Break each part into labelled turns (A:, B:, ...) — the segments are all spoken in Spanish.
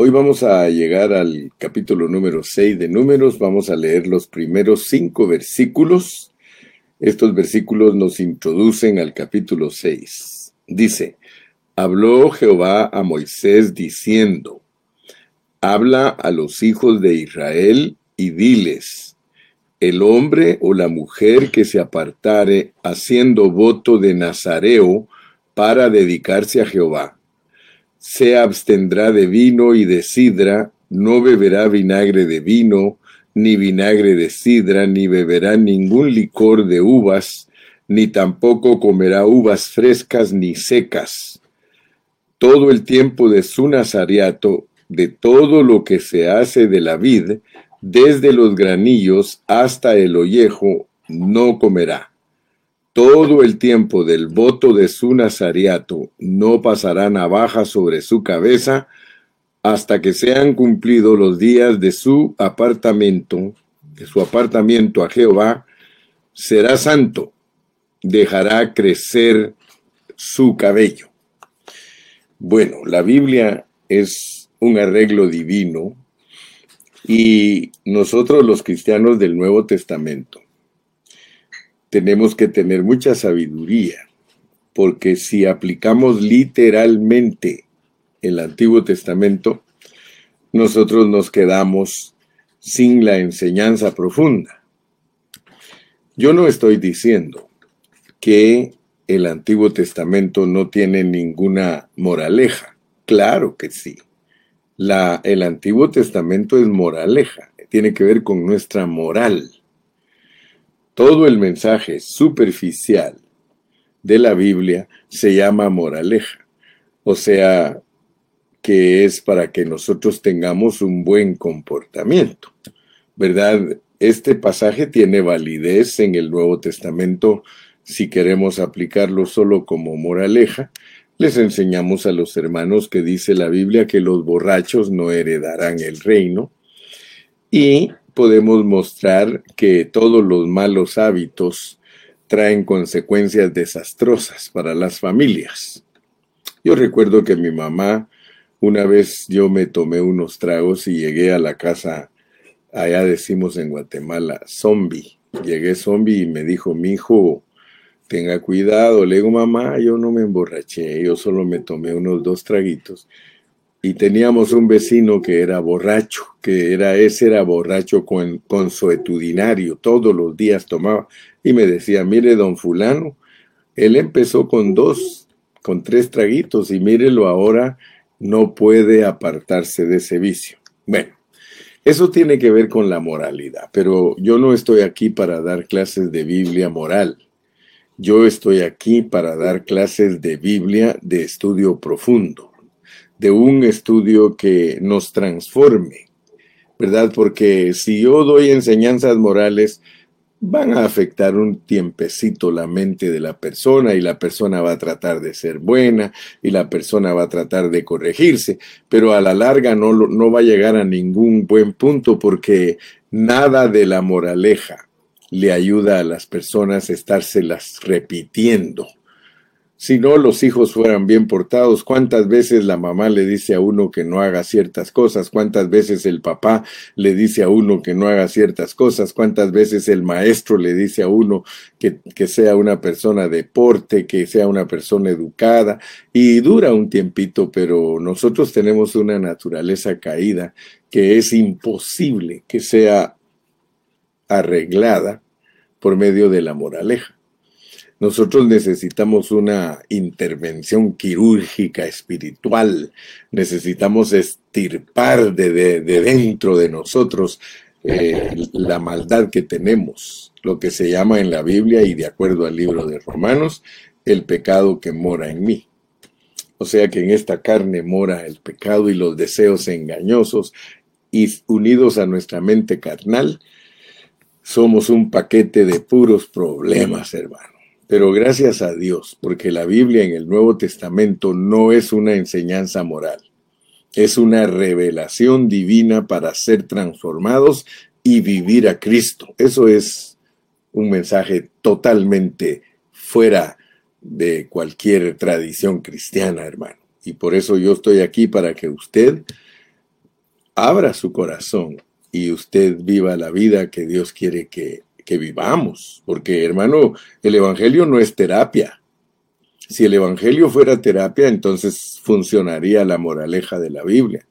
A: Hoy vamos a llegar al capítulo número 6 de Números. Vamos a leer los primeros cinco versículos. Estos versículos nos introducen al capítulo 6. Dice, habló Jehová a Moisés diciendo, habla a los hijos de Israel y diles, el hombre o la mujer que se apartare haciendo voto de Nazareo para dedicarse a Jehová se abstendrá de vino y de sidra, no beberá vinagre de vino, ni vinagre de sidra, ni beberá ningún licor de uvas, ni tampoco comerá uvas frescas ni secas. Todo el tiempo de su nazariato, de todo lo que se hace de la vid, desde los granillos hasta el ollejo, no comerá todo el tiempo del voto de su nazariato no pasará navaja sobre su cabeza hasta que sean cumplidos los días de su apartamento, de su apartamiento a Jehová, será santo, dejará crecer su cabello. Bueno, la Biblia es un arreglo divino y nosotros los cristianos del Nuevo Testamento tenemos que tener mucha sabiduría, porque si aplicamos literalmente el Antiguo Testamento, nosotros nos quedamos sin la enseñanza profunda. Yo no estoy diciendo que el Antiguo Testamento no tiene ninguna moraleja. Claro que sí. El Antiguo Testamento es moraleja, tiene que ver con nuestra moral. Todo el mensaje superficial de la Biblia se llama moraleja, o sea, que es para que nosotros tengamos un buen comportamiento, ¿verdad? Este pasaje tiene validez en el Nuevo Testamento si queremos aplicarlo solo como moraleja. Les enseñamos a los hermanos que dice la Biblia que los borrachos no heredarán el reino. Y podemos mostrar que todos los malos hábitos traen consecuencias desastrosas para las familias. Yo recuerdo que mi mamá, una vez yo me tomé unos tragos y llegué a la casa, allá decimos en Guatemala, zombie. Llegué zombie y me dijo, mi hijo, tenga cuidado. Le digo, mamá, yo no me emborraché, yo solo me tomé unos dos traguitos y teníamos un vecino que era borracho, que era ese era borracho con, consuetudinario, todos los días tomaba y me decía, mire don fulano, él empezó con dos, con tres traguitos y mírelo ahora, no puede apartarse de ese vicio. Bueno, eso tiene que ver con la moralidad, pero yo no estoy aquí para dar clases de Biblia moral. Yo estoy aquí para dar clases de Biblia de estudio profundo de un estudio que nos transforme, ¿verdad? Porque si yo doy enseñanzas morales, van a afectar un tiempecito la mente de la persona y la persona va a tratar de ser buena y la persona va a tratar de corregirse, pero a la larga no, va a llegar a ningún buen punto porque nada de la moraleja le ayuda a las personas a estárselas repitiendo si no los hijos fueran bien portados, cuántas veces la mamá le dice a uno que no haga ciertas cosas, cuántas veces el papá le dice a uno que no haga ciertas cosas, cuántas veces el maestro le dice a uno que, que sea una persona de porte, que sea una persona educada, y dura un tiempito, pero nosotros tenemos una naturaleza caída que es imposible que sea arreglada por medio de la moraleja. Nosotros necesitamos una intervención quirúrgica espiritual, necesitamos estirpar de, dentro de nosotros eh, la maldad que tenemos, lo que se llama en la Biblia y de acuerdo al libro de Romanos, el pecado que mora en mí. O sea que en esta carne mora el pecado y los deseos engañosos y unidos a nuestra mente carnal, somos un paquete de puros problemas, hermano. Pero gracias a Dios, porque la Biblia en el Nuevo Testamento no es una enseñanza moral, es una revelación divina para ser transformados y vivir a Cristo. Eso es un mensaje totalmente fuera de cualquier tradición cristiana, hermano. Y por eso yo estoy aquí para que usted abra su corazón y usted viva la vida que Dios quiere que, que vivamos. Porque, hermano, el Evangelio no es terapia. Si el Evangelio fuera terapia, entonces funcionaría la moraleja de la Biblia.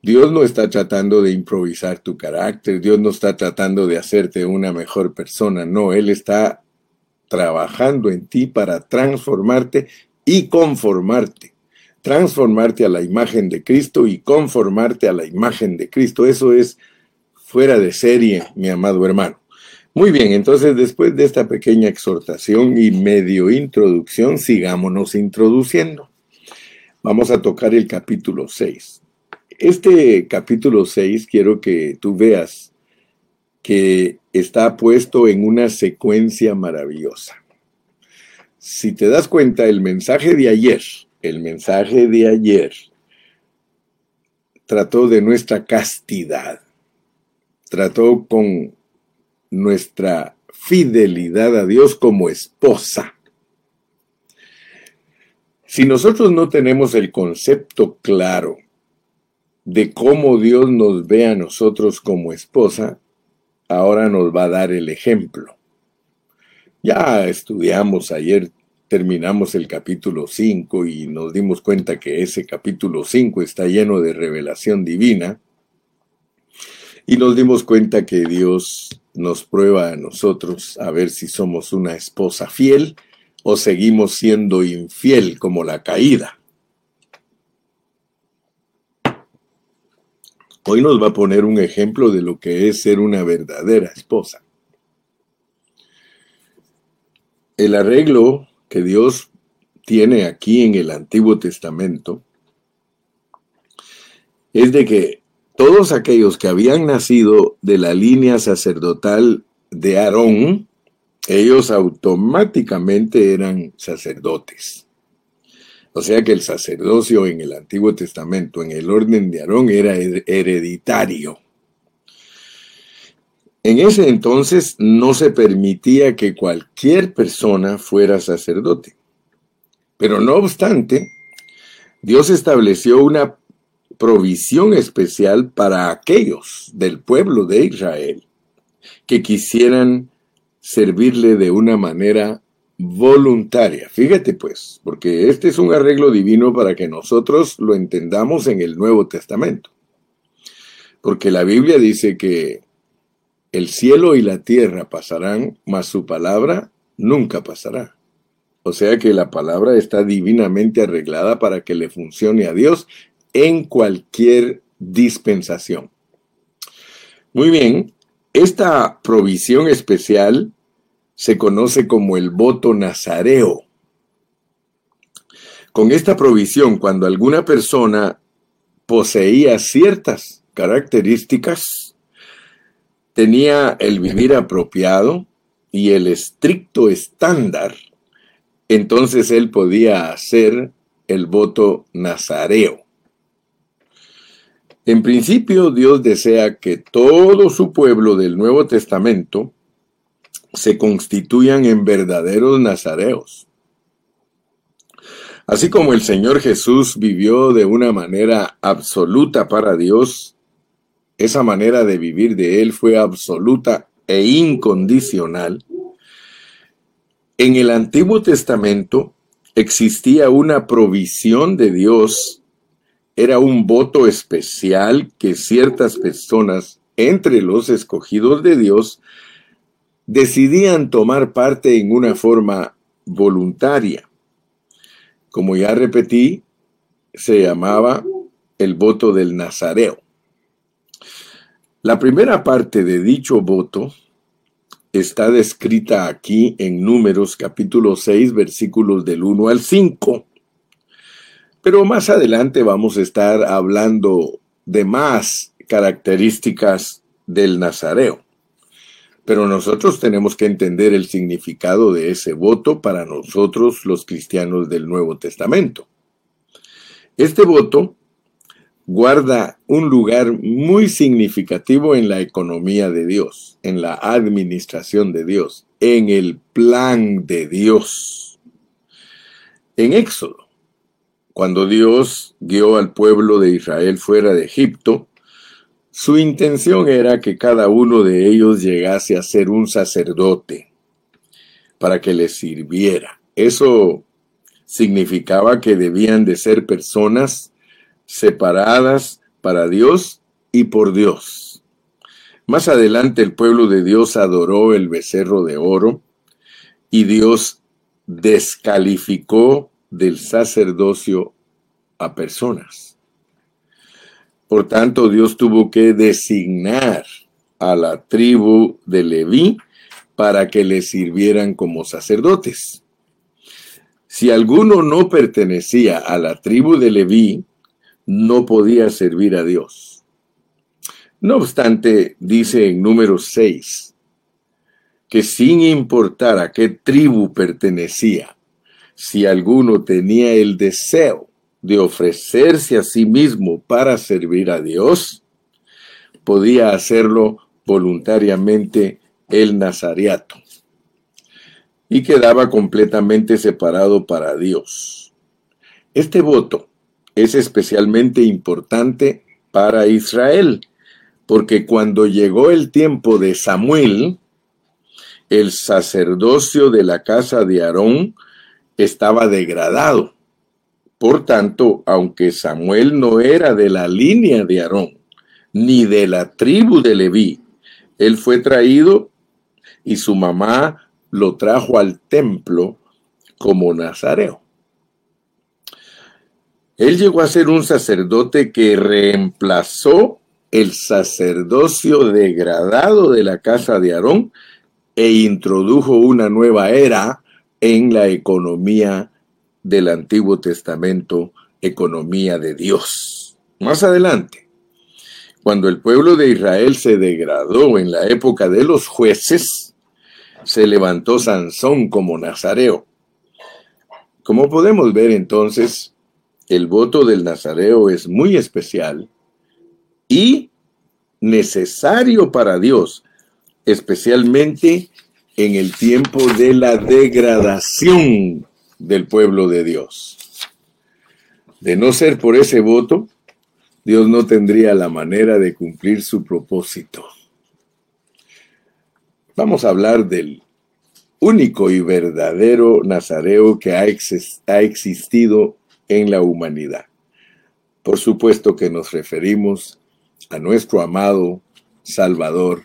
A: Dios no está tratando de improvisar tu carácter, Dios no está tratando de hacerte una mejor persona, no, Él está trabajando en ti para transformarte y conformarte. Transformarte a la imagen de Cristo y conformarte a la imagen de Cristo. Eso es fuera de serie, mi amado hermano. Muy bien, entonces después de esta pequeña exhortación y medio introducción, sigámonos introduciendo. Vamos a tocar el capítulo 6. Este capítulo 6 quiero que tú veas que está puesto en una secuencia maravillosa. Si te das cuenta, el mensaje de ayer, el mensaje de ayer trató de nuestra castidad, trató con nuestra fidelidad a Dios como esposa. Si nosotros no tenemos el concepto claro de cómo Dios nos ve a nosotros como esposa, ahora nos va a dar el ejemplo. Ya estudiamos ayer, terminamos el capítulo 5 y nos dimos cuenta que ese capítulo 5 está lleno de revelación divina. Y nos dimos cuenta que Dios nos prueba a nosotros a ver si somos una esposa fiel o seguimos siendo infiel como la caída. Hoy nos va a poner un ejemplo de lo que es ser una verdadera esposa. El arreglo que Dios tiene aquí en el Antiguo Testamento es de que todos aquellos que habían nacido de la línea sacerdotal de Aarón, ellos automáticamente eran sacerdotes. O sea que el sacerdocio en el Antiguo Testamento, en el orden de Aarón, era hereditario. En ese entonces no se permitía que cualquier persona fuera sacerdote. Pero no obstante, Dios estableció una provisión especial para aquellos del pueblo de Israel que quisieran servirle de una manera voluntaria. Fíjate pues, porque este es un arreglo divino para que nosotros lo entendamos en el Nuevo Testamento. Porque la Biblia dice que el cielo y la tierra pasarán, mas su palabra nunca pasará. O sea que la palabra está divinamente arreglada para que le funcione a Dios en cualquier dispensación. Muy bien, esta provisión especial se conoce como el voto nazareo. Con esta provisión, cuando alguna persona poseía ciertas características, tenía el vivir apropiado y el estricto estándar, entonces él podía hacer el voto nazareo. En principio, Dios desea que todo su pueblo del Nuevo Testamento se constituyan en verdaderos nazareos. Así como el Señor Jesús vivió de una manera absoluta para Dios, esa manera de vivir de Él fue absoluta e incondicional. En el Antiguo Testamento existía una provisión de Dios, era un voto especial que ciertas personas entre los escogidos de Dios decidían tomar parte en una forma voluntaria. Como ya repetí, se llamaba el voto del Nazareo. La primera parte de dicho voto está descrita aquí en Números capítulo 6 versículos del 1 al 5. Pero más adelante vamos a estar hablando de más características del Nazareo. Pero nosotros tenemos que entender el significado de ese voto para nosotros los cristianos del Nuevo Testamento. Este voto guarda un lugar muy significativo en la economía de Dios, en la administración de Dios, en el plan de Dios. En Éxodo Cuando Dios guió al pueblo de Israel fuera de Egipto, su intención era que cada uno de ellos llegase a ser un sacerdote para que les sirviera. Eso significaba que debían de ser personas separadas para Dios y por Dios. Más adelante el pueblo de Dios adoró el becerro de oro y Dios descalificó del sacerdocio a personas. Por tanto, Dios tuvo que designar a la tribu de Leví para que le sirvieran como sacerdotes. Si alguno no pertenecía a la tribu de Leví, no podía servir a Dios. No obstante, dice en número 6, que sin importar a qué tribu pertenecía, si alguno tenía el deseo de ofrecerse a sí mismo para servir a Dios, podía hacerlo voluntariamente el nazariato y quedaba completamente separado para Dios. Este voto es especialmente importante para Israel, porque cuando llegó el tiempo de Samuel, el sacerdocio de la casa de Aarón estaba degradado. Por tanto, aunque Samuel no era de la línea de Aarón, ni de la tribu de Leví, él fue traído y su mamá lo trajo al templo como nazareo. Él llegó a ser un sacerdote que reemplazó el sacerdocio degradado de la casa de Aarón e introdujo una nueva era en la economía del Antiguo Testamento, economía de Dios. Más adelante, cuando el pueblo de Israel se degradó en la época de los jueces, se levantó Sansón como nazareo. Como podemos ver entonces, el voto del nazareo es muy especial y necesario para Dios, especialmente en el tiempo de la degradación del pueblo de Dios. De no ser por ese voto, Dios no tendría la manera de cumplir su propósito. Vamos a hablar del único y verdadero nazareo que ha, existido en la humanidad. Por supuesto que nos referimos a nuestro amado Salvador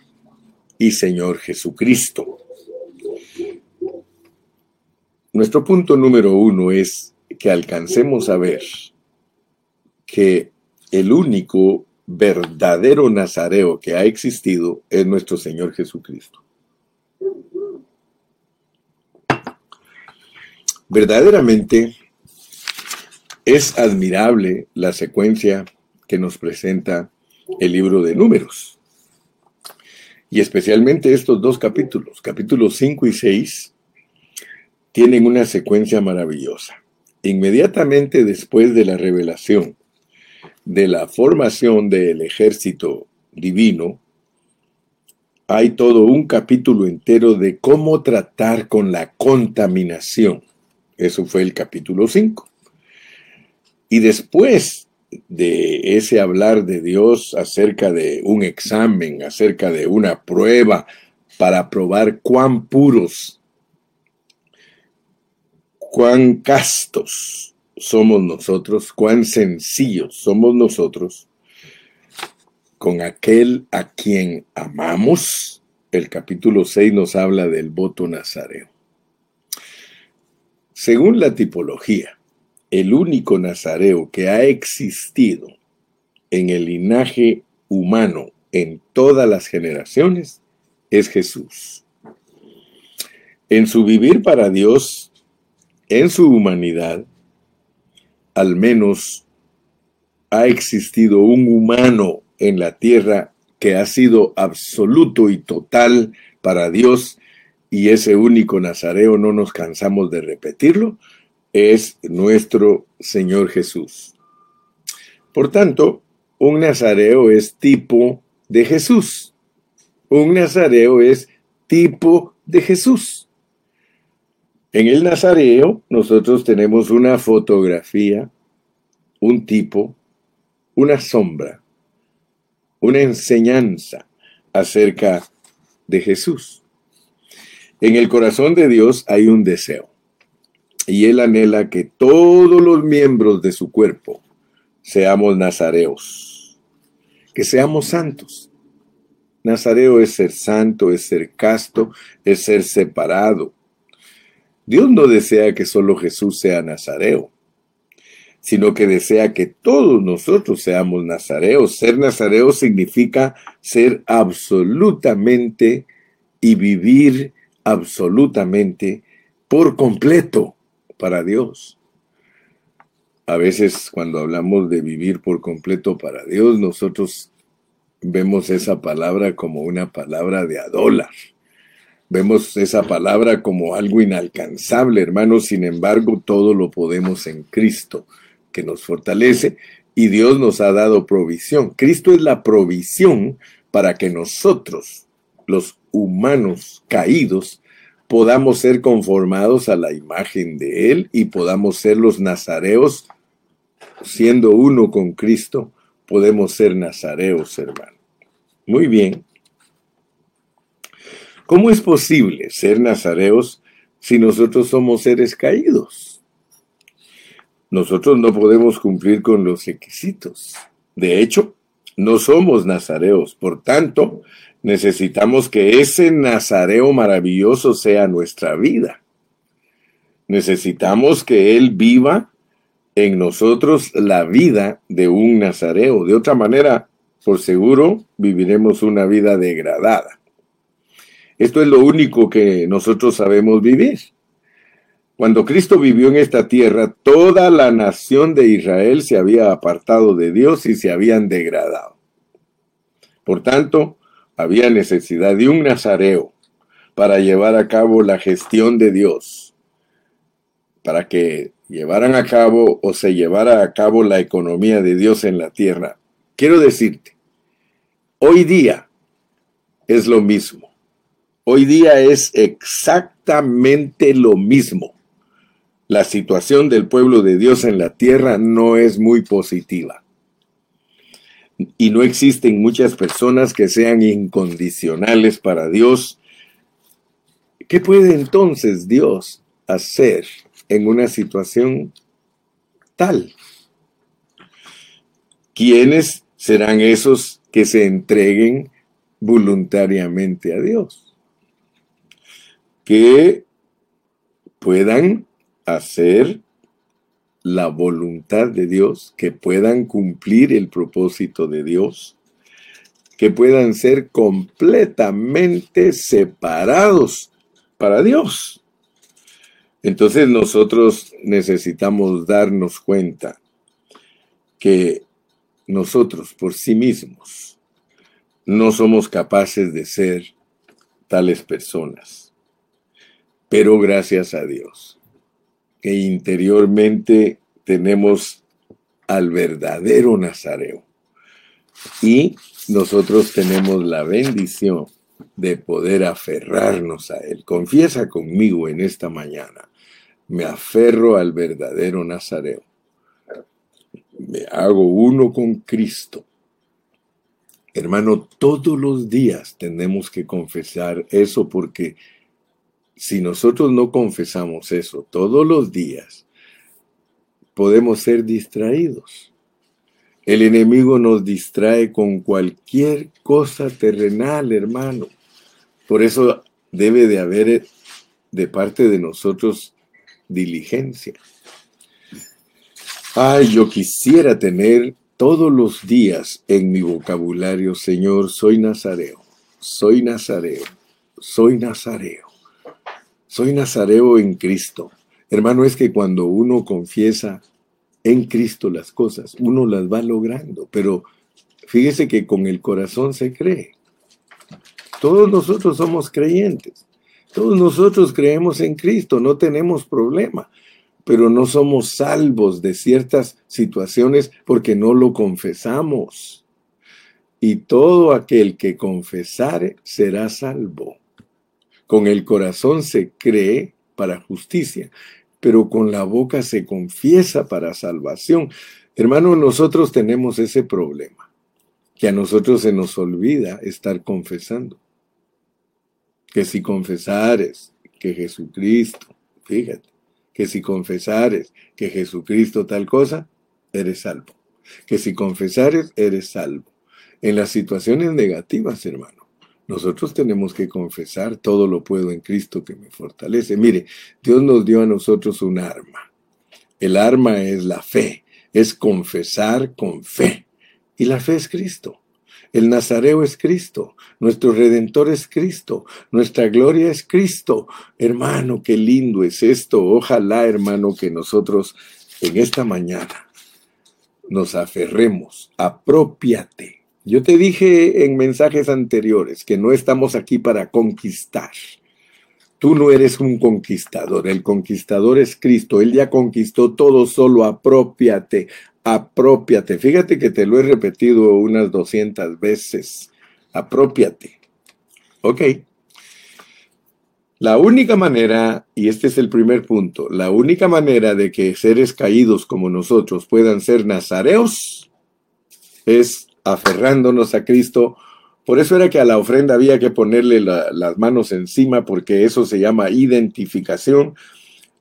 A: y Señor Jesucristo. Nuestro punto número uno es que alcancemos a ver que el único verdadero nazareo que ha existido es nuestro Señor Jesucristo. Verdaderamente es admirable la secuencia que nos presenta el libro de números. Y especialmente estos dos capítulos, capítulos 5 y 6, tienen una secuencia maravillosa. Inmediatamente después de la revelación de la formación del ejército divino, hay todo un capítulo entero de cómo tratar con la contaminación. Eso fue el capítulo 5. Y después de ese hablar de Dios acerca de un examen, acerca de una prueba para probar cuán puros cuán castos somos nosotros, cuán sencillos somos nosotros con aquel a quien amamos. El capítulo 6 nos habla del voto nazareo. Según la tipología, el único nazareo que ha existido en el linaje humano en todas las generaciones es Jesús. En su vivir para Dios, en su humanidad, al menos ha existido un humano en la tierra que ha sido absoluto y total para Dios, y ese único Nazareo, no nos cansamos de repetirlo, es nuestro Señor Jesús. Por tanto, un Nazareo es tipo de Jesús. Un Nazareo es tipo de Jesús. En el Nazareo nosotros tenemos una fotografía un tipo, una sombra, una enseñanza acerca de Jesús. En el corazón de Dios hay un deseo y Él anhela que todos los miembros de su cuerpo seamos nazareos, que seamos santos. Nazareo es ser santo, es ser casto, es ser separado. Dios no desea que solo Jesús sea nazareo, sino que desea que todos nosotros seamos nazareos. Ser nazareo significa ser absolutamente y vivir absolutamente por completo para Dios. A veces cuando hablamos de vivir por completo para Dios, nosotros vemos esa palabra como una palabra de adólar. Vemos esa palabra como algo inalcanzable, hermanos. Sin embargo, todo lo podemos en Cristo, que nos fortalece y Dios nos ha dado provisión. Cristo es la provisión para que nosotros, los humanos caídos, podamos ser conformados a la imagen de Él y podamos ser los nazareos, siendo uno con Cristo, podemos ser nazareos, hermano. Muy bien. ¿Cómo es posible ser nazareos si nosotros somos seres caídos? Nosotros no podemos cumplir con los requisitos. De hecho, no somos nazareos. Por tanto, Necesitamos que ese Nazareo maravilloso sea nuestra vida. Necesitamos que Él viva en nosotros la vida de un Nazareo. De otra manera, por seguro, viviremos una vida degradada. Esto es lo único que nosotros sabemos vivir. Cuando Cristo vivió en esta tierra, toda la nación de Israel se había apartado de Dios y se habían degradado. Por tanto, había necesidad de un nazareo para llevar a cabo la gestión de Dios, para que llevaran a cabo o se llevara a cabo la economía de Dios en la tierra. Quiero decirte, hoy día es lo mismo. Hoy día es exactamente lo mismo. La situación del pueblo de Dios en la tierra no es muy positiva y no existen muchas personas que sean incondicionales para Dios. ¿Qué puede entonces Dios hacer en una situación tal? ¿Quiénes serán esos que se entreguen voluntariamente a Dios? Que puedan hacer la voluntad de Dios, que puedan cumplir el propósito de Dios, que puedan ser completamente separados para Dios. Entonces nosotros necesitamos darnos cuenta que nosotros por sí mismos no somos capaces de ser tales personas. Pero gracias a Dios que interiormente tenemos al verdadero Nazareo. Y nosotros tenemos la bendición de poder aferrarnos a Él. Confiesa conmigo en esta mañana. Me aferro al verdadero Nazareo. Me hago uno con Cristo. Hermano, todos los días tenemos que confesar eso porque si nosotros no confesamos eso todos los días, podemos ser distraídos. El enemigo nos distrae con cualquier cosa terrenal, hermano. Por eso debe de haber de parte de nosotros diligencia. Ay, yo quisiera tener todos los días en mi vocabulario, Señor, soy nazareo, soy nazareo, soy nazareo. Soy nazareo en Cristo. Hermano, es que cuando uno confiesa en Cristo las cosas, uno las va logrando, pero fíjese que con el corazón se cree. Todos nosotros somos creyentes. Todos nosotros creemos en Cristo, no tenemos problema, pero no somos salvos de ciertas situaciones porque no lo confesamos. Y todo aquel que confesare será salvo. Con el corazón se cree para justicia, pero con la boca se confiesa para salvación. Hermano, nosotros tenemos ese problema, que a nosotros se nos olvida estar confesando. Que si confesares que Jesucristo, fíjate, que si confesares que Jesucristo tal cosa, eres salvo. Que si confesares, eres salvo. En las situaciones negativas, hermano, nosotros tenemos que confesar todo lo puedo en Cristo que me fortalece. Mire, Dios nos dio a nosotros un arma. El arma es la fe, es confesar con fe. Y la fe es Cristo. El Nazareo es Cristo, nuestro Redentor es Cristo, nuestra gloria es Cristo. Hermano, qué lindo es esto. Ojalá, hermano, que nosotros en esta mañana nos aferremos, apropiate. Yo te dije en mensajes anteriores que no estamos aquí para conquistar. Tú no eres un conquistador, el conquistador es Cristo, Él ya conquistó todo, solo apropiate, apropiate. Fíjate que te lo he repetido unas 200 veces. Apropiate. Ok. La única manera, y este es el primer punto, la única manera de que seres caídos como nosotros puedan ser nazareos es aferrándonos a Cristo. Por eso era que a la ofrenda había que ponerle las manos encima, porque eso se llama identificación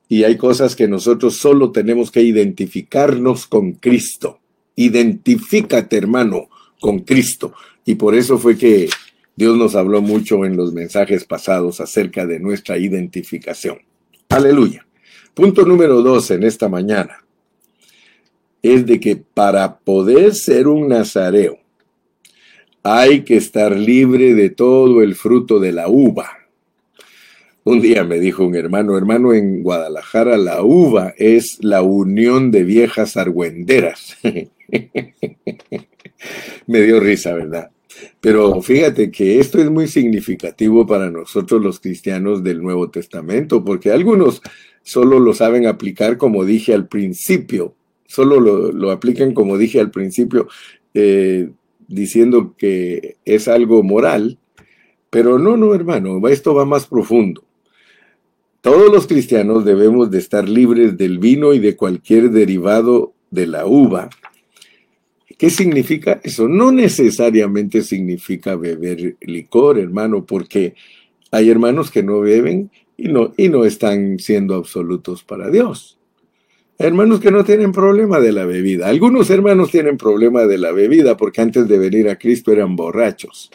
A: y hay cosas que nosotros solo tenemos que identificarnos con Cristo. Identifícate, hermano, con Cristo. Y por eso fue que Dios nos habló mucho en los mensajes pasados acerca de nuestra identificación. Aleluya. Punto número dos en esta mañana es de que para poder ser un nazareo hay que estar libre de todo el fruto de la uva. Un día me dijo un hermano, hermano, en Guadalajara la uva es la unión de viejas argüenderas. me dio risa, ¿verdad? Pero fíjate que esto es muy significativo para nosotros los cristianos del Nuevo Testamento, porque algunos solo lo saben aplicar como dije al principio, solo lo, aplican como dije al principio, eh, diciendo que es algo moral, pero no, no, hermano, esto va más profundo. Todos los cristianos debemos de estar libres del vino y de cualquier derivado de la uva. ¿Qué significa eso? No necesariamente significa beber licor, hermano, porque hay hermanos que no beben y no, y no están siendo absolutos para Dios. Hermanos que no tienen problema de la bebida. Algunos hermanos tienen problema de la bebida porque antes de venir a Cristo eran borrachos.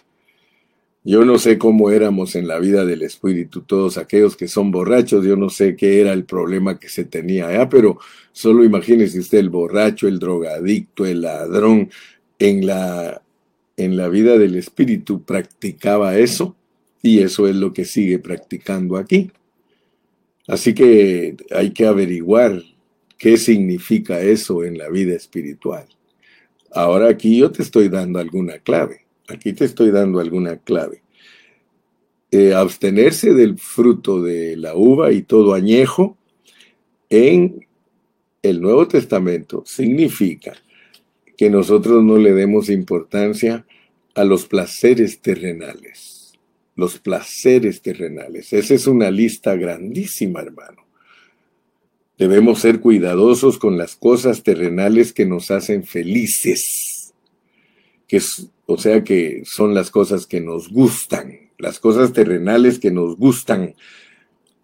A: Yo no sé cómo éramos en la vida del Espíritu, todos aquellos que son borrachos, yo no sé qué era el problema que se tenía allá, pero solo imagínese usted el borracho, el drogadicto, el ladrón, en la, en la vida del Espíritu practicaba eso y eso es lo que sigue practicando aquí. Así que hay que averiguar qué significa eso en la vida espiritual. Ahora aquí yo te estoy dando alguna clave. Aquí te estoy dando alguna clave. Eh, abstenerse del fruto de la uva y todo añejo en el Nuevo Testamento significa que nosotros no le demos importancia a los placeres terrenales. Los placeres terrenales. Esa es una lista grandísima, hermano. Debemos ser cuidadosos con las cosas terrenales que nos hacen felices, que o sea que son las cosas que nos gustan, las cosas terrenales que nos gustan.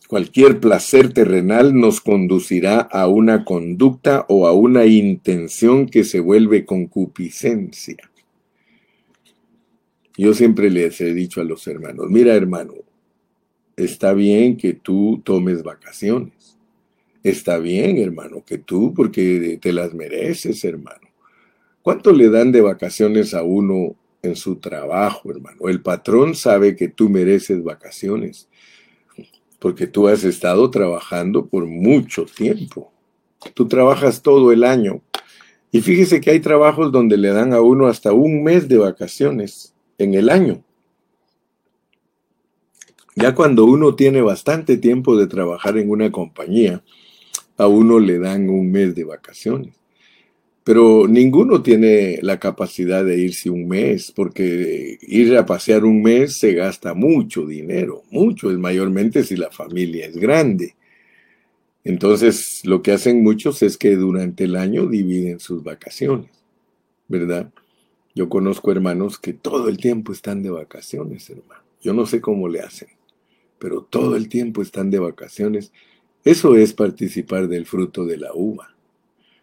A: Cualquier placer terrenal nos conducirá a una conducta o a una intención que se vuelve concupiscencia. Yo siempre les he dicho a los hermanos, mira hermano, está bien que tú tomes vacaciones. Está bien, hermano, que tú, porque te las mereces, hermano. ¿Cuánto le dan de vacaciones a uno en su trabajo, hermano? El patrón sabe que tú mereces vacaciones, porque tú has estado trabajando por mucho tiempo. Tú trabajas todo el año. Y fíjese que hay trabajos donde le dan a uno hasta un mes de vacaciones en el año. Ya cuando uno tiene bastante tiempo de trabajar en una compañía, a uno le dan un mes de vacaciones. Pero ninguno tiene la capacidad de irse un mes, porque ir a pasear un mes se gasta mucho dinero, mucho, es mayormente si la familia es grande. Entonces, lo que hacen muchos es que durante el año dividen sus vacaciones, ¿verdad? Yo conozco hermanos que todo el tiempo están de vacaciones, hermano. Yo no sé cómo le hacen, pero todo el tiempo están de vacaciones. Eso es participar del fruto de la uva.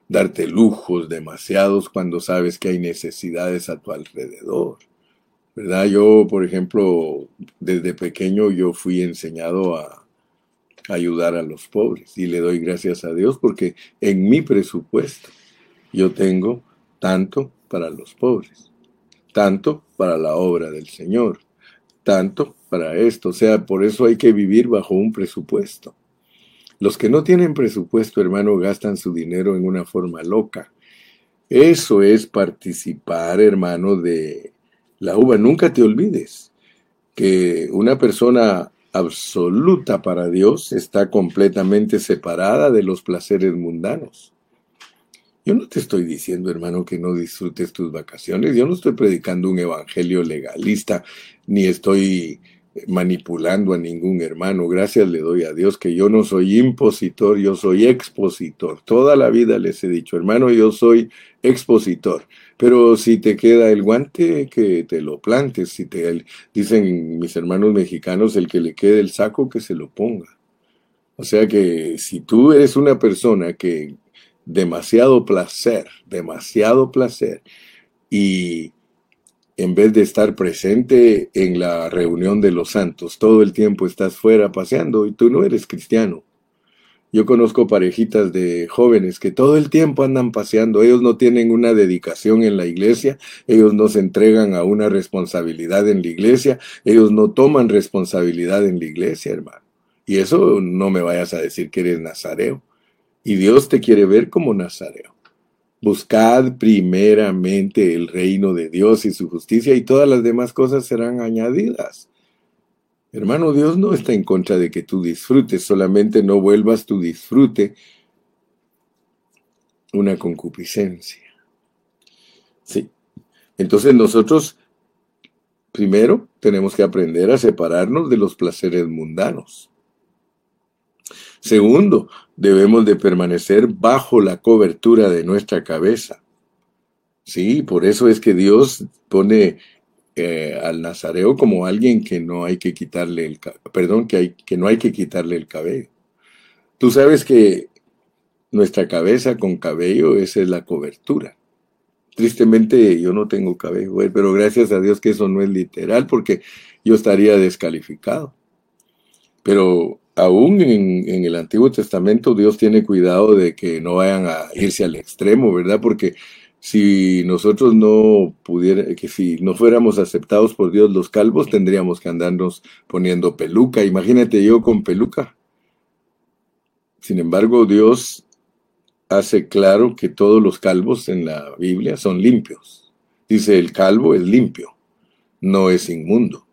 A: Darte lujos demasiados cuando sabes que hay necesidades a tu alrededor. ¿Verdad? Yo, por ejemplo, desde pequeño yo fui enseñado a ayudar a los pobres. Y le doy gracias a Dios porque en mi presupuesto yo tengo tanto para los pobres, tanto para la obra del Señor, tanto para esto. O sea, por eso hay que vivir bajo un presupuesto. Los que no tienen presupuesto, hermano, gastan su dinero en una forma loca. Eso es participar, hermano, de la uva. Nunca te olvides que una persona absoluta para Dios está completamente separada de los placeres mundanos. Yo no te estoy diciendo, hermano, que no disfrutes tus vacaciones. Yo no estoy predicando un evangelio legalista, ni estoy manipulando a ningún hermano. Gracias le doy a Dios que yo no soy impositor, yo soy expositor. Toda la vida les he dicho, hermano, yo soy expositor. Pero si te queda el guante, que te lo plantes. Si te dicen mis hermanos mexicanos, el que le quede el saco, que se lo ponga. O sea que si tú eres una persona que demasiado placer, demasiado placer, y en vez de estar presente en la reunión de los santos, todo el tiempo estás fuera paseando y tú no eres cristiano. Yo conozco parejitas de jóvenes que todo el tiempo andan paseando, ellos no tienen una dedicación en la iglesia, ellos no se entregan a una responsabilidad en la iglesia, ellos no toman responsabilidad en la iglesia, hermano. Y eso no me vayas a decir que eres nazareo. Y Dios te quiere ver como nazareo. Buscad primeramente el reino de Dios y su justicia y todas las demás cosas serán añadidas. Hermano, Dios no está en contra de que tú disfrutes, solamente no vuelvas tu disfrute una concupiscencia. Sí. Entonces nosotros primero tenemos que aprender a separarnos de los placeres mundanos. Segundo, debemos de permanecer bajo la cobertura de nuestra cabeza. Sí, por eso es que Dios pone eh, al nazareo como alguien que no hay que quitarle el perdón que hay que no hay que quitarle el cabello. Tú sabes que nuestra cabeza con cabello esa es la cobertura. Tristemente yo no tengo cabello, pero gracias a Dios que eso no es literal porque yo estaría descalificado. Pero aún en, el Antiguo Testamento Dios tiene cuidado de que no vayan a irse al extremo, ¿verdad? Porque si nosotros no pudiera, que si no fuéramos aceptados por Dios los calvos, tendríamos que andarnos poniendo peluca. Imagínate yo con peluca. Sin embargo, Dios hace claro que todos los calvos en la Biblia son limpios. Dice, el calvo es limpio, no es inmundo.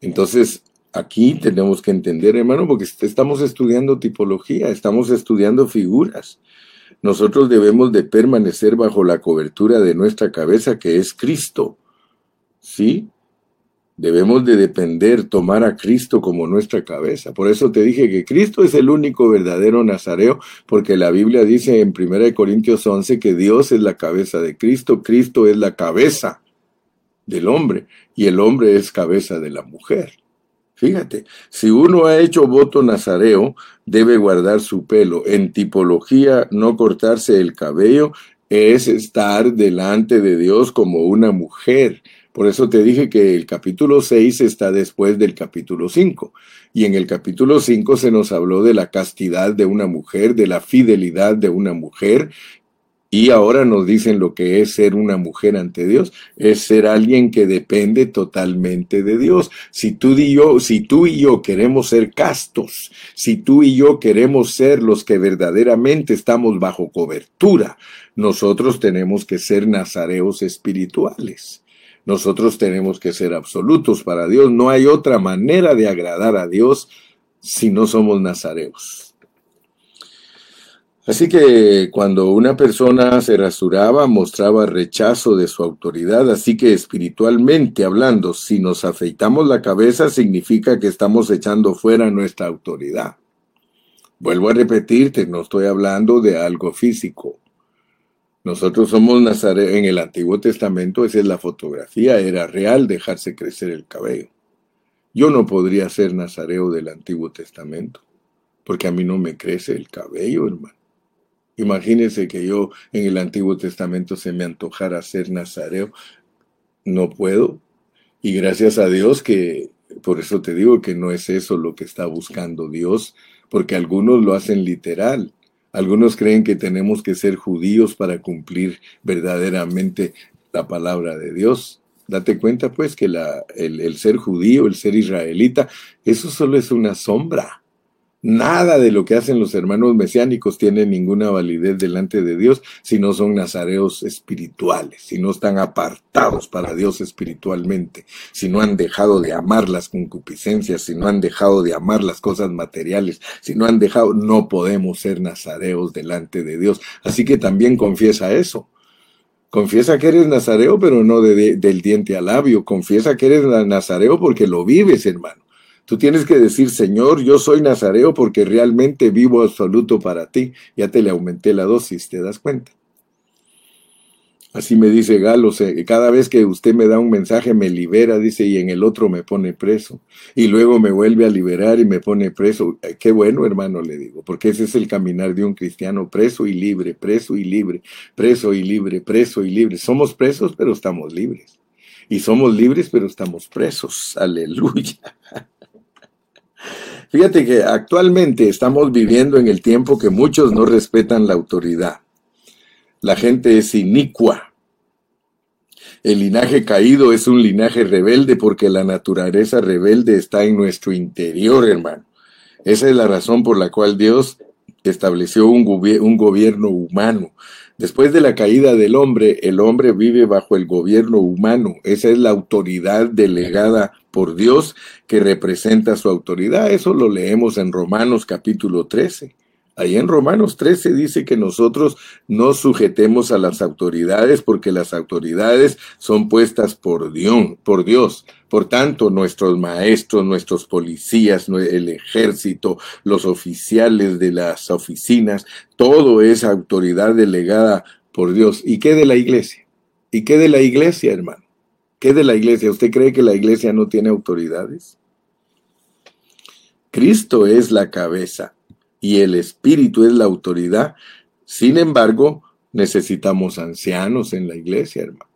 A: Entonces, aquí tenemos que entender, hermano, porque estamos estudiando tipología, estamos estudiando figuras. Nosotros debemos de permanecer bajo la cobertura de nuestra cabeza que es Cristo. ¿Sí? Debemos de depender, tomar a Cristo como nuestra cabeza. Por eso te dije que Cristo es el único verdadero nazareo, porque la Biblia dice en 1 Corintios 11 que Dios es la cabeza de Cristo, Cristo es la cabeza del hombre y el hombre es cabeza de la mujer. Fíjate, si uno ha hecho voto nazareo, debe guardar su pelo. En tipología, no cortarse el cabello es estar delante de Dios como una mujer. Por eso te dije que el capítulo 6 está después del capítulo 5. Y en el capítulo 5 se nos habló de la castidad de una mujer, de la fidelidad de una mujer, y ahora nos dicen lo que es ser una mujer ante Dios, es ser alguien que depende totalmente de Dios. Si tú y yo, si tú y yo queremos ser castos, si tú y yo queremos ser los que verdaderamente estamos bajo cobertura, nosotros tenemos que ser nazareos espirituales. Nosotros tenemos que ser absolutos para Dios. No hay otra manera de agradar a Dios si no somos nazareos. Así que cuando una persona se rasuraba mostraba rechazo de su autoridad, así que espiritualmente hablando, si nos afeitamos la cabeza significa que estamos echando fuera nuestra autoridad. Vuelvo a repetirte, no estoy hablando de algo físico. Nosotros somos nazareos, en el Antiguo Testamento esa es la fotografía, era real dejarse crecer el cabello. Yo no podría ser nazareo del Antiguo Testamento, porque a mí no me crece el cabello, hermano. Imagínense que yo en el Antiguo Testamento se me antojara ser nazareo. No puedo. Y gracias a Dios que, por eso te digo que no es eso lo que está buscando Dios, porque algunos lo hacen literal. Algunos creen que tenemos que ser judíos para cumplir verdaderamente la palabra de Dios. Date cuenta pues que la, el ser judío, el ser israelita, eso solo es una sombra. Nada de lo que hacen los hermanos mesiánicos tiene ninguna validez delante de Dios si no son nazareos espirituales, si no están apartados para Dios espiritualmente, si no han dejado de amar las concupiscencias, si no han dejado de amar las cosas materiales, si no han dejado, no podemos ser nazareos delante de Dios. Así que también confiesa eso. Confiesa que eres nazareo, pero no del diente al labio. Confiesa que eres nazareo porque lo vives, hermano. Tú tienes que decir, Señor, yo soy nazareo porque realmente vivo absoluto para ti. Ya te le aumenté la dosis, ¿te das cuenta? Así me dice Galo, cada vez que usted me da un mensaje me libera, dice, y en el otro me pone preso. Y luego me vuelve a liberar y me pone preso. Qué bueno, hermano, le digo, porque ese es el caminar de un cristiano, preso y libre, preso y libre, preso y libre, preso y libre. Somos presos, pero estamos libres. Y somos libres, pero estamos presos. Aleluya. Fíjate que actualmente estamos viviendo en el tiempo que muchos no respetan la autoridad. La gente es inicua. El linaje caído es un linaje rebelde porque la naturaleza rebelde está en nuestro interior, hermano. Esa es la razón por la cual Dios estableció un, un gobierno humano. Después de la caída del hombre, el hombre vive bajo el gobierno humano. Esa es la autoridad delegada por Dios que representa su autoridad. Eso lo leemos en Romanos capítulo 13. Ahí en Romanos 13 dice que nosotros no sujetemos a las autoridades porque las autoridades son puestas por Dios, por Dios. Por tanto, nuestros maestros, nuestros policías, el ejército, los oficiales de las oficinas, todo es autoridad delegada por Dios. ¿Y qué de la iglesia? ¿Y qué de la iglesia, hermano? ¿Qué de la iglesia? ¿Usted cree que la iglesia no tiene autoridades? Cristo es la cabeza y el Espíritu es la autoridad. Sin embargo, necesitamos ancianos en la iglesia, hermano.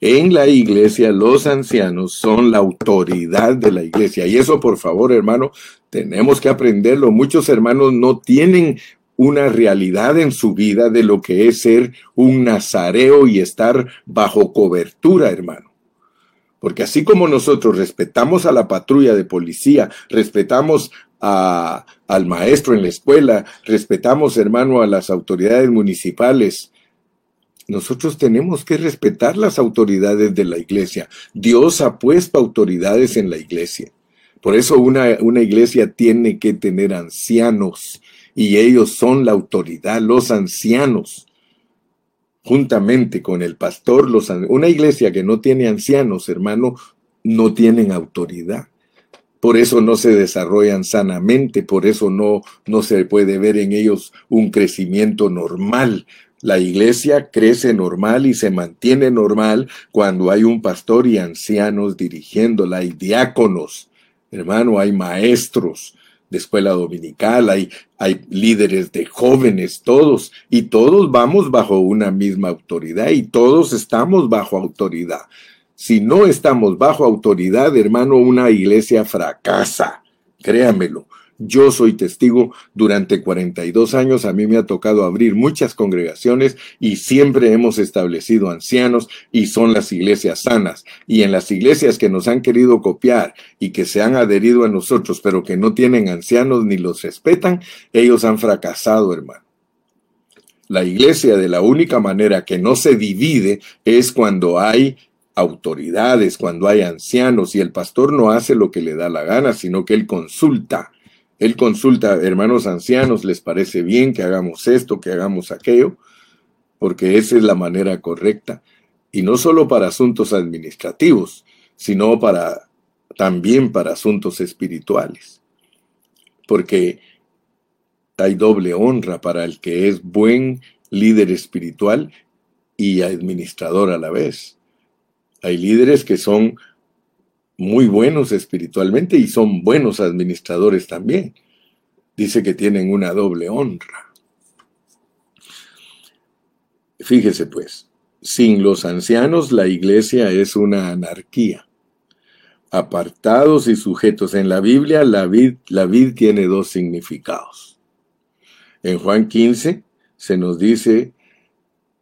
A: En la iglesia los ancianos son la autoridad de la iglesia. Y eso, por favor, hermano, tenemos que aprenderlo. Muchos hermanos no tienen una realidad en su vida de lo que es ser un nazareo y estar bajo cobertura, hermano. Porque así como nosotros respetamos a la patrulla de policía, respetamos al maestro en la escuela, respetamos, hermano, a las autoridades municipales, nosotros tenemos que respetar las autoridades de la iglesia. Dios ha puesto autoridades en la iglesia. Por eso una, una iglesia tiene que tener ancianos y ellos son la autoridad, los ancianos juntamente con el pastor, los, una iglesia que no tiene ancianos, hermano, no tienen autoridad. Por eso no se desarrollan sanamente, por eso no, no se puede ver en ellos un crecimiento normal. La iglesia crece normal y se mantiene normal cuando hay un pastor y ancianos dirigiéndola, hay diáconos, hermano, hay maestros, de escuela dominical, hay, hay líderes de jóvenes, todos, y todos vamos bajo una misma autoridad y todos estamos bajo autoridad. Si no estamos bajo autoridad, hermano, una iglesia fracasa, créamelo. Yo soy testigo, durante 42 años a mí me ha tocado abrir muchas congregaciones y siempre hemos establecido ancianos y son las iglesias sanas. Y en las iglesias que nos han querido copiar y que se han adherido a nosotros, pero que no tienen ancianos ni los respetan, ellos han fracasado, hermano. La iglesia de la única manera que no se divide es cuando hay autoridades, cuando hay ancianos y el pastor no hace lo que le da la gana, sino que él consulta él consulta, hermanos ancianos, ¿les parece bien que hagamos esto, que hagamos aquello? Porque esa es la manera correcta. Y no solo para asuntos administrativos, sino para también para asuntos espirituales. Porque hay doble honra para el que es buen líder espiritual y administrador a la vez. Hay líderes que son muy buenos espiritualmente y son buenos administradores también. Dice que tienen una doble honra. Fíjese pues, sin los ancianos la iglesia es una anarquía. Apartados y sujetos. En la Biblia la vid, la vid tiene dos significados. En Juan 15 se nos dice,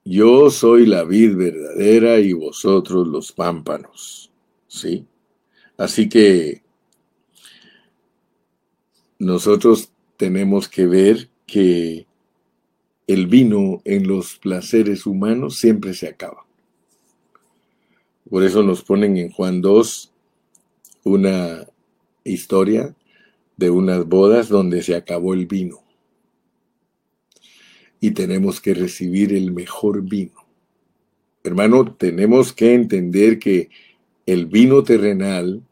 A: yo soy la vid verdadera y vosotros los pámpanos. ¿Sí? Así que nosotros tenemos que ver que el vino en los placeres humanos siempre se acaba. Por eso nos ponen en Juan 2 una historia de unas bodas donde se acabó el vino. Y tenemos que recibir el mejor vino. Hermano, tenemos que entender que el vino terrenal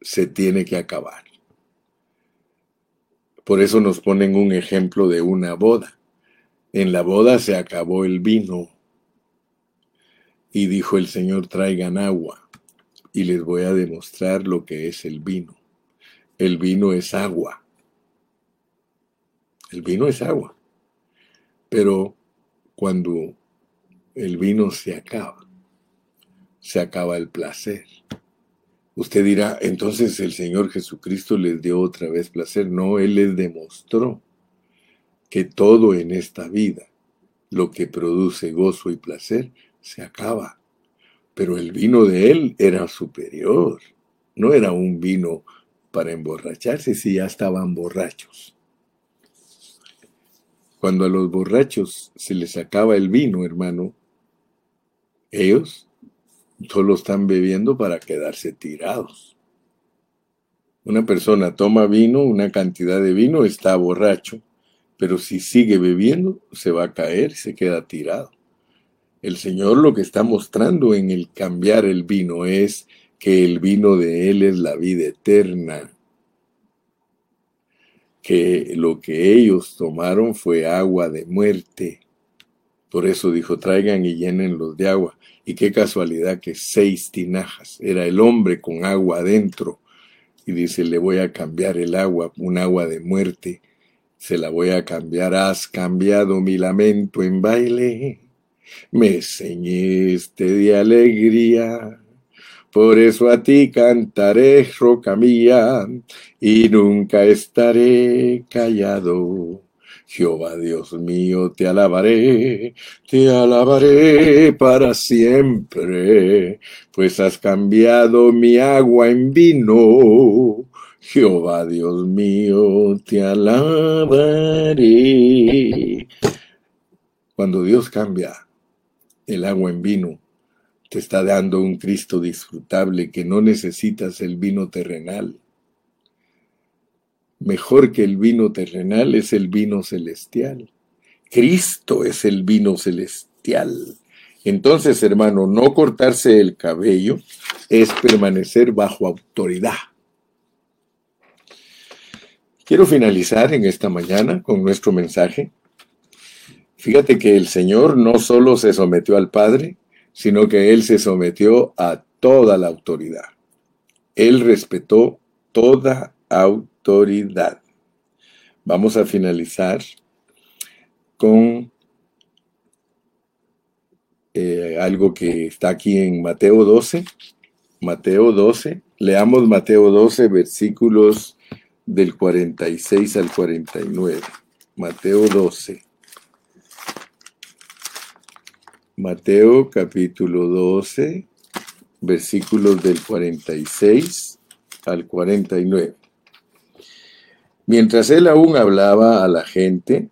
A: se tiene que acabar. Por eso nos ponen un ejemplo de una boda. En la boda se acabó el vino. Y dijo el Señor, traigan agua. Y les voy a demostrar lo que es el vino. El vino es agua. El vino es agua. Pero cuando el vino se acaba, se acaba el placer. Usted dirá, entonces el Señor Jesucristo les dio otra vez placer. No, Él les demostró que todo en esta vida, lo que produce gozo y placer, se acaba. Pero el vino de Él era superior. No era un vino para emborracharse si ya estaban borrachos. Cuando a los borrachos se les acaba el vino, hermano, ellos solo están bebiendo para quedarse tirados. Una persona toma vino, una cantidad de vino, está borracho, pero si sigue bebiendo, se va a caer, se queda tirado. El Señor lo que está mostrando en el cambiar el vino es que el vino de Él es la vida eterna, que lo que ellos tomaron fue agua de muerte. Por eso dijo, traigan y llénenlos de agua. Y qué casualidad que seis tinajas. Era el hombre con agua adentro. Y dice, le voy a cambiar el agua, un agua de muerte. Se la voy a cambiar. Has cambiado mi lamento en baile. Me ceñiste de alegría. Por eso a ti cantaré, roca mía, y nunca estaré callado. Jehová Dios mío, te alabaré, te alabaré para siempre, pues has cambiado mi agua en vino. Jehová Dios mío, te alabaré. Cuando Dios cambia el agua en vino, te está dando un Cristo disfrutable que no necesitas el vino terrenal Mejor que el vino terrenal es el vino celestial. Cristo es el vino celestial. Entonces, hermano, no cortarse el cabello es permanecer bajo autoridad. Quiero finalizar en esta mañana con nuestro mensaje. Fíjate que el Señor no solo se sometió al Padre, sino que Él se sometió a toda la autoridad. Él respetó toda autoridad. Vamos a finalizar con eh, algo que está aquí en Mateo 12. Mateo 12. Leamos Mateo 12, versículos del 46 al 49. Mateo 12. Mateo capítulo 12, versículos del 46 al 49. Mientras él aún hablaba a la gente,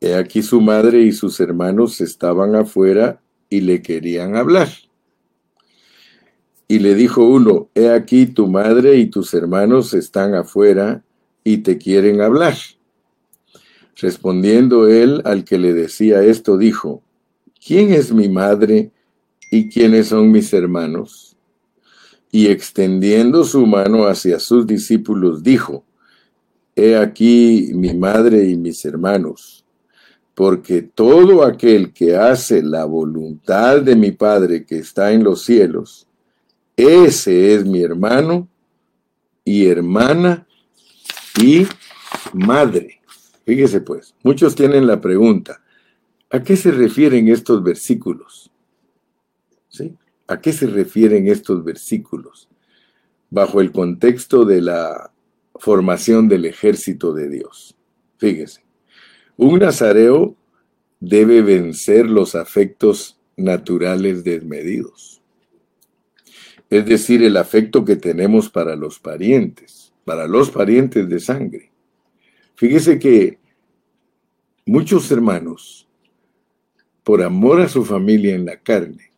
A: he aquí su madre y sus hermanos estaban afuera y le querían hablar. Y le dijo uno, he aquí tu madre y tus hermanos están afuera y te quieren hablar. Respondiendo él al que le decía esto, dijo, ¿quién es mi madre y quiénes son mis hermanos? Y extendiendo su mano hacia sus discípulos, dijo, he aquí mi madre y mis hermanos, porque todo aquel que hace la voluntad de mi Padre que está en los cielos, ese es mi hermano y hermana y madre. Fíjese pues, muchos tienen la pregunta, ¿a qué se refieren estos versículos? ¿Sí? ¿A qué se refieren estos versículos? Bajo el contexto de la formación del ejército de Dios. Fíjese, un nazareo debe vencer los afectos naturales desmedidos. Es decir, el afecto que tenemos para los parientes, para los parientes de sangre. Fíjese que muchos hermanos, por amor a su familia en la carne,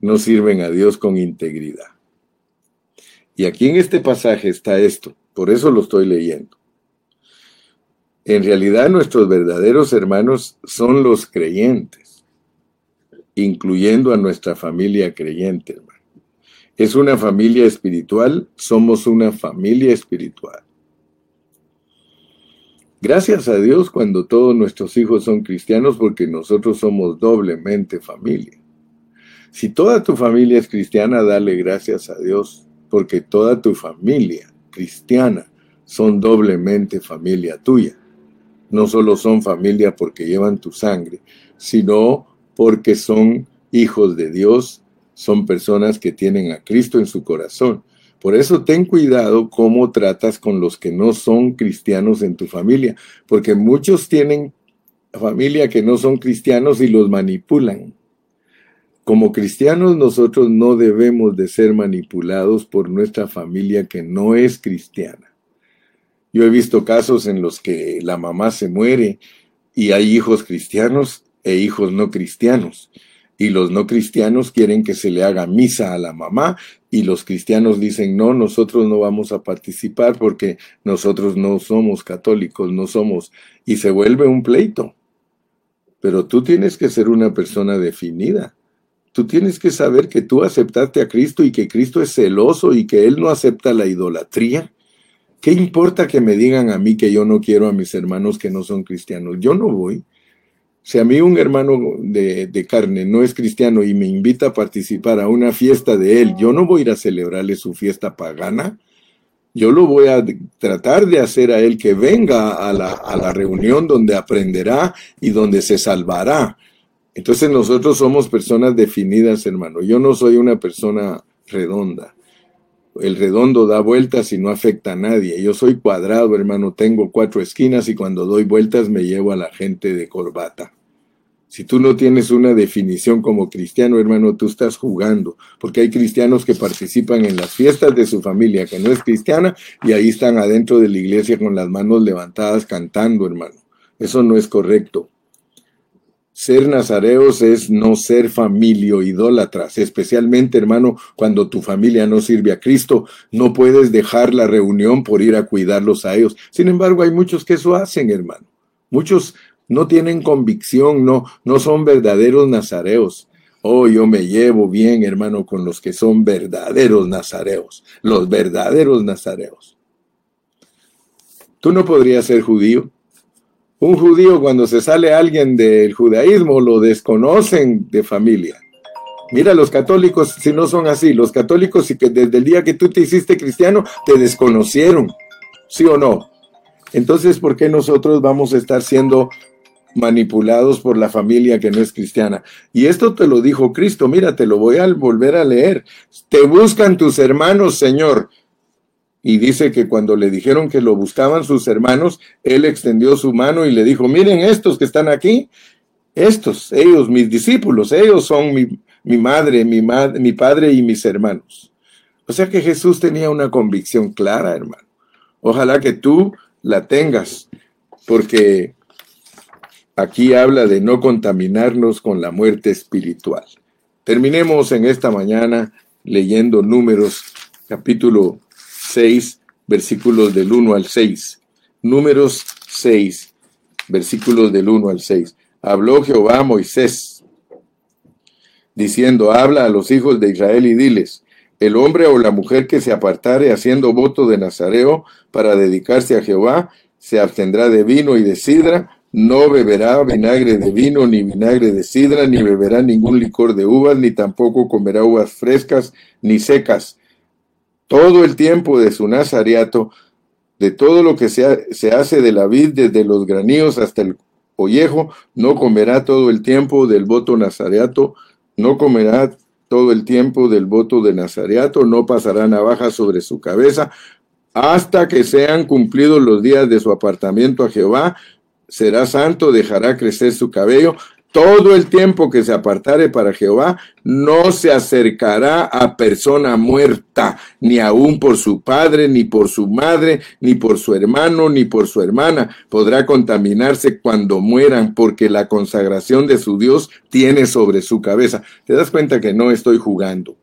A: no sirven a Dios con integridad. Y aquí en este pasaje está esto, por eso lo estoy leyendo. En realidad nuestros verdaderos hermanos son los creyentes, incluyendo a nuestra familia creyente, hermano. Es una familia espiritual, somos una familia espiritual. Gracias a Dios cuando todos nuestros hijos son cristianos porque nosotros somos doblemente familia. Si toda tu familia es cristiana, dale gracias a Dios porque toda tu familia cristiana son doblemente familia tuya. No solo son familia porque llevan tu sangre, sino porque son hijos de Dios, son personas que tienen a Cristo en su corazón. Por eso ten cuidado cómo tratas con los que no son cristianos en tu familia, porque muchos tienen familia que no son cristianos y los manipulan. Como cristianos nosotros no debemos de ser manipulados por nuestra familia que no es cristiana. Yo he visto casos en los que la mamá se muere y hay hijos cristianos e hijos no cristianos. Y los no cristianos quieren que se le haga misa a la mamá y los cristianos dicen, no, nosotros no vamos a participar porque nosotros no somos católicos, no somos. Y se vuelve un pleito. Pero tú tienes que ser una persona definida. Tú tienes que saber que tú aceptaste a Cristo y que Cristo es celoso y que Él no acepta la idolatría. ¿Qué importa que me digan a mí que yo no quiero a mis hermanos que no son cristianos? Yo no voy. Si a mí un hermano de, de, carne no es cristiano y me invita a participar a una fiesta de él, yo no voy a ir a celebrarle su fiesta pagana. Yo lo voy a tratar de hacer a él que venga a la, a la reunión donde aprenderá y donde se salvará. Entonces nosotros somos personas definidas, hermano. Yo no soy una persona redonda. El redondo da vueltas y no afecta a nadie. Yo soy cuadrado, hermano. Tengo cuatro esquinas y cuando doy vueltas me llevo a la gente de corbata. Si tú no tienes una definición como cristiano, hermano, tú estás jugando, porque hay cristianos que participan en las fiestas de su familia que no es cristiana y ahí están adentro de la iglesia con las manos levantadas cantando, hermano. Eso no es correcto. Ser nazareos es no ser familia idólatras, especialmente hermano, cuando tu familia no sirve a Cristo, no puedes dejar la reunión por ir a cuidarlos a ellos. Sin embargo, hay muchos que eso hacen, hermano. Muchos no tienen convicción, no, no son verdaderos nazareos. Oh, yo me llevo bien, hermano, con los que son verdaderos nazareos, los verdaderos nazareos. Tú no podrías ser judío, un judío cuando se sale alguien del judaísmo lo desconocen de familia. Mira, los católicos, si no son así, los católicos, si que desde el día que tú te hiciste cristiano, te desconocieron, ¿sí o no? Entonces, ¿por qué nosotros vamos a estar siendo manipulados por la familia que no es cristiana? Y esto te lo dijo Cristo, mira, te lo voy a volver a leer. Te buscan tus hermanos, Señor, y dice que cuando le dijeron que lo buscaban sus hermanos, él extendió su mano y le dijo, miren estos que están aquí, estos, ellos, mis discípulos, ellos son mi, mi madre, mi, madre, mi padre y mis hermanos. O sea que Jesús tenía una convicción clara, hermano. Ojalá que tú la tengas, porque aquí habla de no contaminarnos con la muerte espiritual. Terminemos en esta mañana leyendo números capítulo 6, versículos del 1 al 6. Números 6, versículos del 1 al 6. Habló Jehová a Moisés, diciendo, habla a los hijos de Israel y diles, el hombre o la mujer que se apartare haciendo voto de Nazareo para dedicarse a Jehová, se abstendrá de vino y de sidra, no beberá vinagre de vino, ni vinagre de sidra, ni beberá ningún licor de uvas, ni tampoco comerá uvas frescas ni secas. Todo el tiempo de su nazareato, de todo lo que se, se hace de la vid, desde los graníos hasta el ollejo, no comerá todo el tiempo del voto nazareato, no comerá todo el tiempo del voto de nazareato, no pasará navaja sobre su cabeza, hasta que sean cumplidos los días de su apartamiento a Jehová, será santo, dejará crecer su cabello. Todo el tiempo que se apartare para Jehová, no se acercará a persona muerta, ni aun por su padre, ni por su madre, ni por su hermano, ni por su hermana. Podrá contaminarse cuando mueran, porque la consagración de su Dios tiene sobre su cabeza. ¿Te das cuenta que no estoy jugando?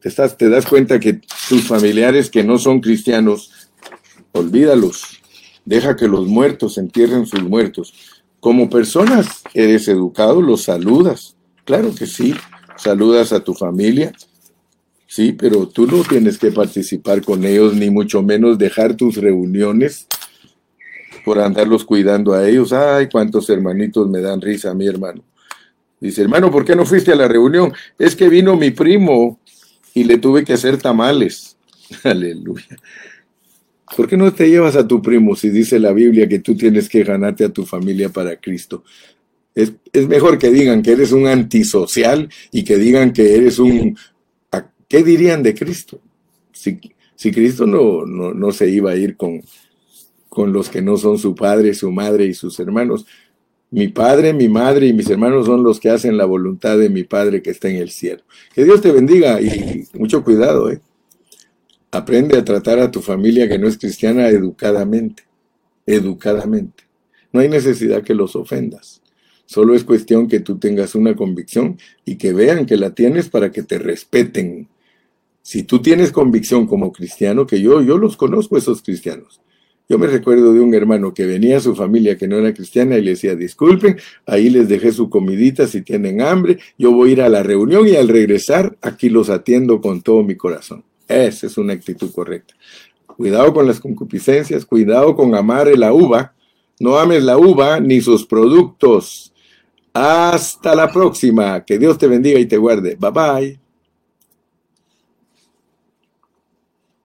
A: ¿Te, te das cuenta que tus familiares que no son cristianos, olvídalos deja que los muertos entierren sus muertos. Como personas eres educado, los saludas. Claro que sí, saludas a tu familia. Sí, pero tú no tienes que participar con ellos, ni mucho menos dejar tus reuniones por andarlos cuidando a ellos. Ay, cuántos hermanitos me dan risa mi hermano. Dice, hermano, ¿por qué no fuiste a la reunión? Es que vino mi primo y le tuve que hacer tamales. Aleluya. ¿Por qué no te llevas a tu primo si dice la Biblia que tú tienes que ganarte a tu familia para Cristo? Es, mejor que digan que eres un antisocial y que digan que eres un... ¿Qué dirían de Cristo? Si, si Cristo no, no, no, se iba a ir con, con los que no son su padre, su madre y sus hermanos. Mi padre, mi madre y mis hermanos son los que hacen la voluntad de mi padre que está en el cielo. Que Dios te bendiga y mucho cuidado, ¿eh? Aprende a tratar a tu familia que no es cristiana educadamente, educadamente. No hay necesidad que los ofendas. Solo es cuestión que tú tengas una convicción y que vean que la tienes para que te respeten. Si tú tienes convicción como cristiano, que yo, yo los conozco esos cristianos. Yo me recuerdo de un hermano que venía a su familia que no era cristiana y le decía, disculpen, ahí les dejé su comidita si tienen hambre, yo voy a ir a la reunión y al regresar aquí los atiendo con todo mi corazón. Esa es una actitud correcta. Cuidado con las concupiscencias, cuidado con amar la uva. No ames la uva ni sus productos. Hasta la próxima. Que Dios te bendiga y te guarde. Bye bye.